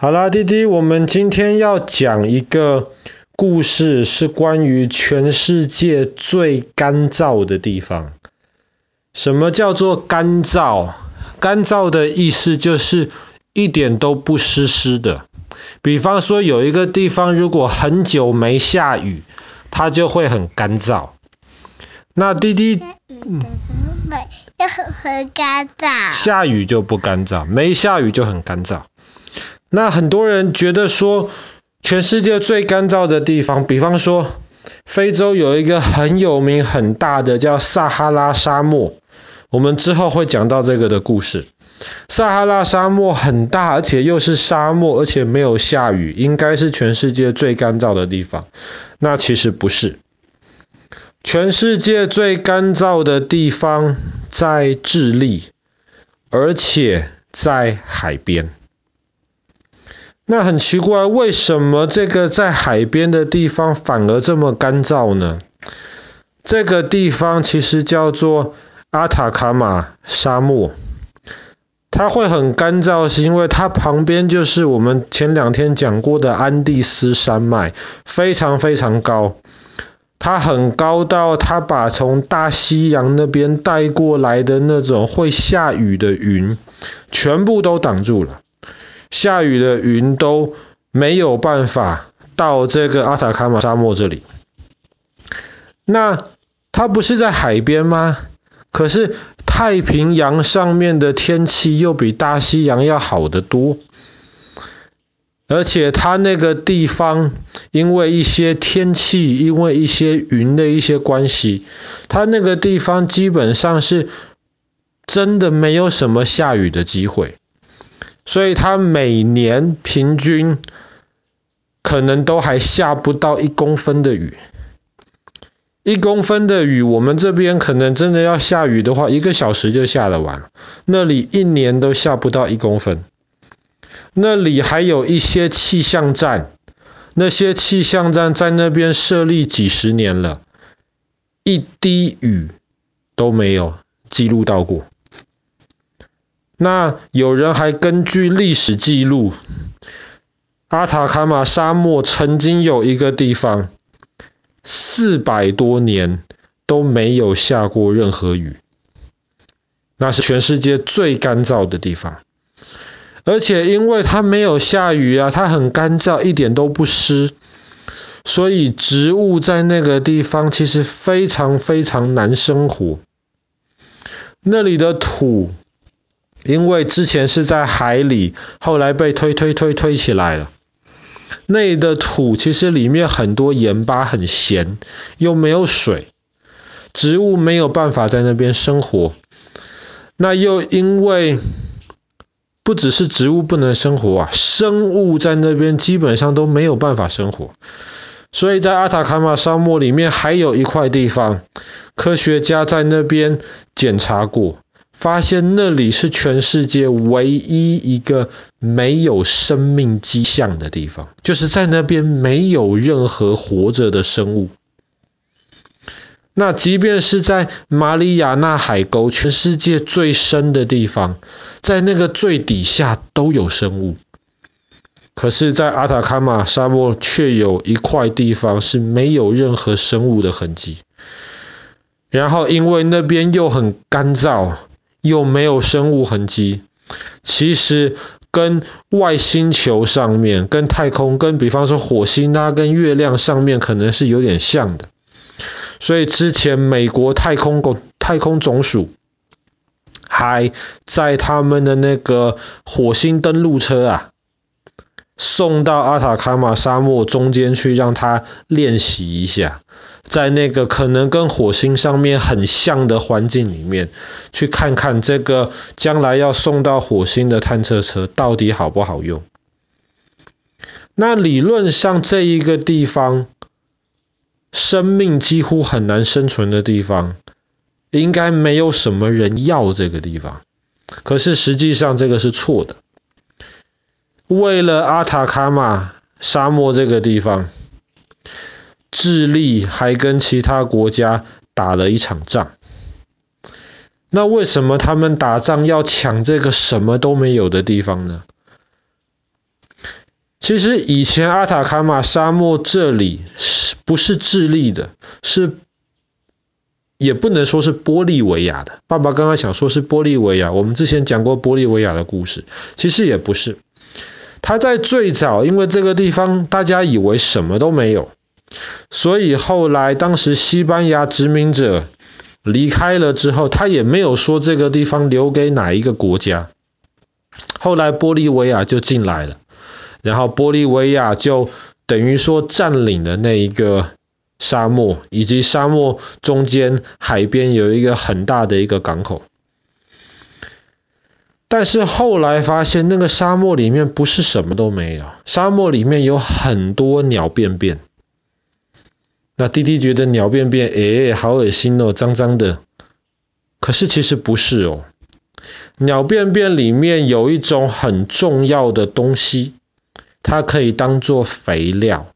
好啦，滴滴，我们今天要讲一个故事，是关于全世界最干燥的地方。什么叫做干燥？干燥的意思就是一点都不湿湿的。比方说，有一个地方如果很久没下雨，它就会很干燥。那滴滴，嗯，就很干燥。下雨就不干燥，没下雨就很干燥。那很多人觉得说，全世界最干燥的地方，比方说，非洲有一个很有名很大的叫撒哈拉沙漠，我们之后会讲到这个的故事。撒哈拉沙漠很大，而且又是沙漠，而且没有下雨，应该是全世界最干燥的地方。那其实不是，全世界最干燥的地方在智利，而且在海边。那很奇怪，为什么这个在海边的地方反而这么干燥呢？这个地方其实叫做阿塔卡马沙漠，它会很干燥，是因为它旁边就是我们前两天讲过的安第斯山脉，非常非常高，它很高到它把从大西洋那边带过来的那种会下雨的云，全部都挡住了。下雨的云都没有办法到这个阿塔卡马沙漠这里。那它不是在海边吗？可是太平洋上面的天气又比大西洋要好得多。而且它那个地方因为一些天气，因为一些云的一些关系，它那个地方基本上是真的没有什么下雨的机会。所以它每年平均可能都还下不到一公分的雨，一公分的雨，我们这边可能真的要下雨的话，一个小时就下了完。那里一年都下不到一公分。那里还有一些气象站，那些气象站在那边设立几十年了，一滴雨都没有记录到过。那有人还根据历史记录，阿塔卡马沙漠曾经有一个地方，四百多年都没有下过任何雨，那是全世界最干燥的地方。而且因为它没有下雨啊，它很干燥，一点都不湿，所以植物在那个地方其实非常非常难生活。那里的土。因为之前是在海里，后来被推推推推起来了。那里的土其实里面很多盐巴，很咸，又没有水，植物没有办法在那边生活。那又因为不只是植物不能生活啊，生物在那边基本上都没有办法生活。所以在阿塔卡马沙漠里面还有一块地方，科学家在那边检查过。发现那里是全世界唯一一个没有生命迹象的地方，就是在那边没有任何活着的生物。那即便是在马里亚纳海沟，全世界最深的地方，在那个最底下都有生物。可是，在阿塔卡马沙漠却有一块地方是没有任何生物的痕迹。然后，因为那边又很干燥。又没有生物痕迹，其实跟外星球上面、跟太空、跟比方说火星啊、跟月亮上面可能是有点像的。所以之前美国太空总太空总署还在他们的那个火星登陆车啊，送到阿塔卡马沙漠中间去，让它练习一下。在那个可能跟火星上面很像的环境里面，去看看这个将来要送到火星的探测车到底好不好用。那理论上这一个地方，生命几乎很难生存的地方，应该没有什么人要这个地方。可是实际上这个是错的。为了阿塔卡马沙漠这个地方。智利还跟其他国家打了一场仗。那为什么他们打仗要抢这个什么都没有的地方呢？其实以前阿塔卡马沙漠这里是不是智利的？是也不能说是玻利维亚的。爸爸刚刚想说是玻利维亚，我们之前讲过玻利维亚的故事，其实也不是。他在最早，因为这个地方大家以为什么都没有，所以后来当时西班牙殖民者离开了之后，他也没有说这个地方留给哪一个国家。后来玻利维亚就进来了，然后玻利维亚就等于说占领了那一个沙漠，以及沙漠中间海边有一个很大的一个港口。但是后来发现，那个沙漠里面不是什么都没有，沙漠里面有很多鸟便便。那弟弟觉得鸟便便，诶，好恶心哦，脏脏的。可是其实不是哦，鸟便便里面有一种很重要的东西，它可以当做肥料。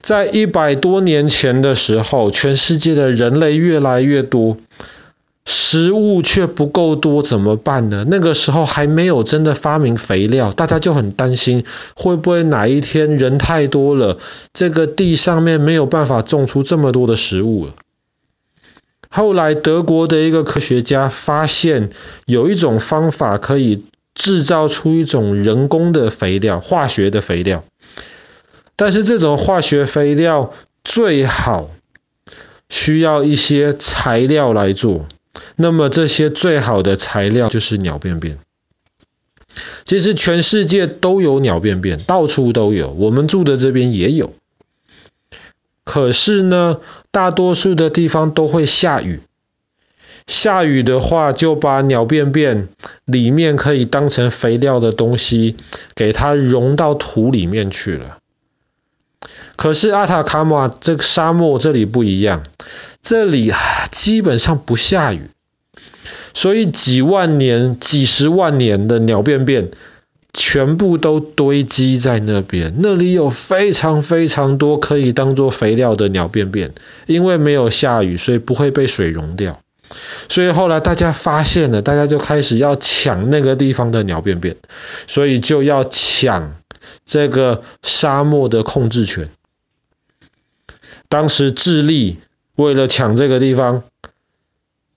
在一百多年前的时候，全世界的人类越来越多。食物却不够多，怎么办呢？那个时候还没有真的发明肥料，大家就很担心，会不会哪一天人太多了，这个地上面没有办法种出这么多的食物了。后来德国的一个科学家发现，有一种方法可以制造出一种人工的肥料，化学的肥料。但是这种化学肥料最好需要一些材料来做。那么这些最好的材料就是鸟便便。其实全世界都有鸟便便，到处都有，我们住的这边也有。可是呢，大多数的地方都会下雨，下雨的话就把鸟便便里面可以当成肥料的东西，给它融到土里面去了。可是阿塔卡马这个沙漠这里不一样，这里基本上不下雨。所以几万年、几十万年的鸟便便全部都堆积在那边，那里有非常非常多可以当做肥料的鸟便便，因为没有下雨，所以不会被水溶掉。所以后来大家发现了，大家就开始要抢那个地方的鸟便便，所以就要抢这个沙漠的控制权。当时智利为了抢这个地方。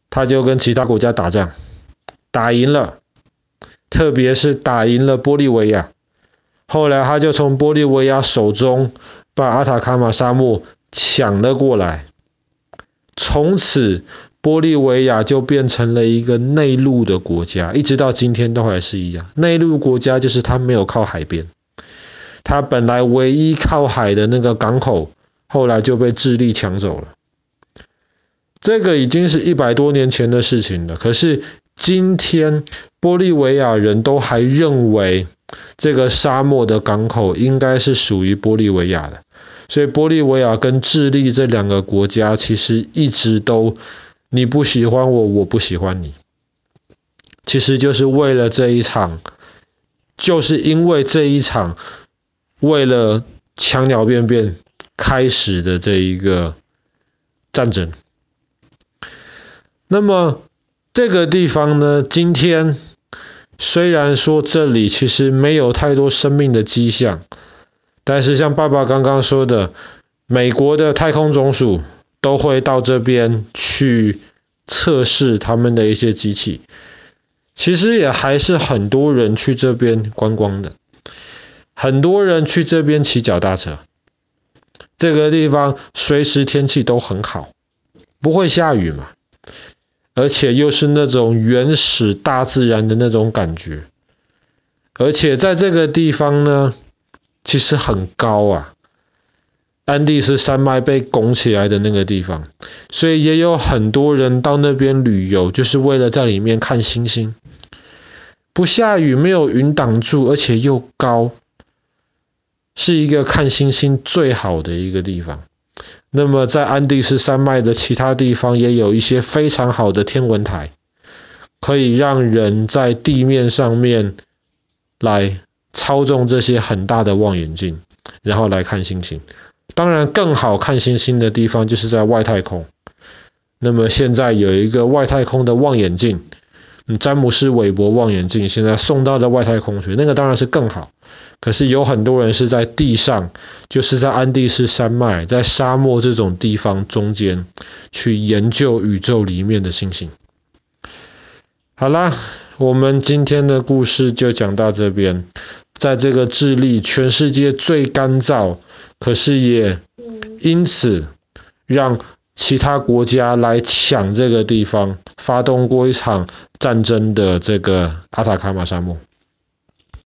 他就跟其他国家打仗，打赢了，特别是打赢了玻利维亚。后来他就从玻利维亚手中把阿塔卡马沙漠抢了过来，从此玻利维亚就变成了一个内陆的国家，一直到今天都还是一样。内陆国家就是他没有靠海边，他本来唯一靠海的那个港口，后来就被智利抢走了。这个已经是一百多年前的事情了，可是今天玻利维亚人都还认为这个沙漠的港口应该是属于玻利维亚的，所以玻利维亚跟智利这两个国家其实一直都你不喜欢我，我不喜欢你，其实就是为了这一场，就是因为这一场为了强鸟便便开始的这一个战争。那么这个地方呢，今天虽然说这里其实没有太多生命的迹象，但是像爸爸刚刚说的，美国的太空总署都会到这边去测试他们的一些机器，其实也还是很多人去这边观光的，很多人去这边骑脚踏车，这个地方随时天气都很好，不会下雨嘛。而且又是那种原始大自然的那种感觉，而且在这个地方呢，其实很高啊，安第斯山脉被拱起来的那个地方，所以也有很多人到那边旅游，就是为了在里面看星星。不下雨，没有云挡住，而且又高，是一个看星星最好的一个地方。那么在安第斯山脉的其他地方也有一些非常好的天文台，可以让人在地面上面来操纵这些很大的望远镜，然后来看星星。当然，更好看星星的地方就是在外太空。那么现在有一个外太空的望远镜，詹姆斯韦伯望远镜现在送到了外太空去，那个当然是更好。可是有很多人是在地上，就是在安第斯山脉、在沙漠这种地方中间去研究宇宙里面的星星。好啦，我们今天的故事就讲到这边。在这个智利，全世界最干燥，可是也因此让其他国家来抢这个地方，发动过一场战争的这个阿塔卡马沙漠。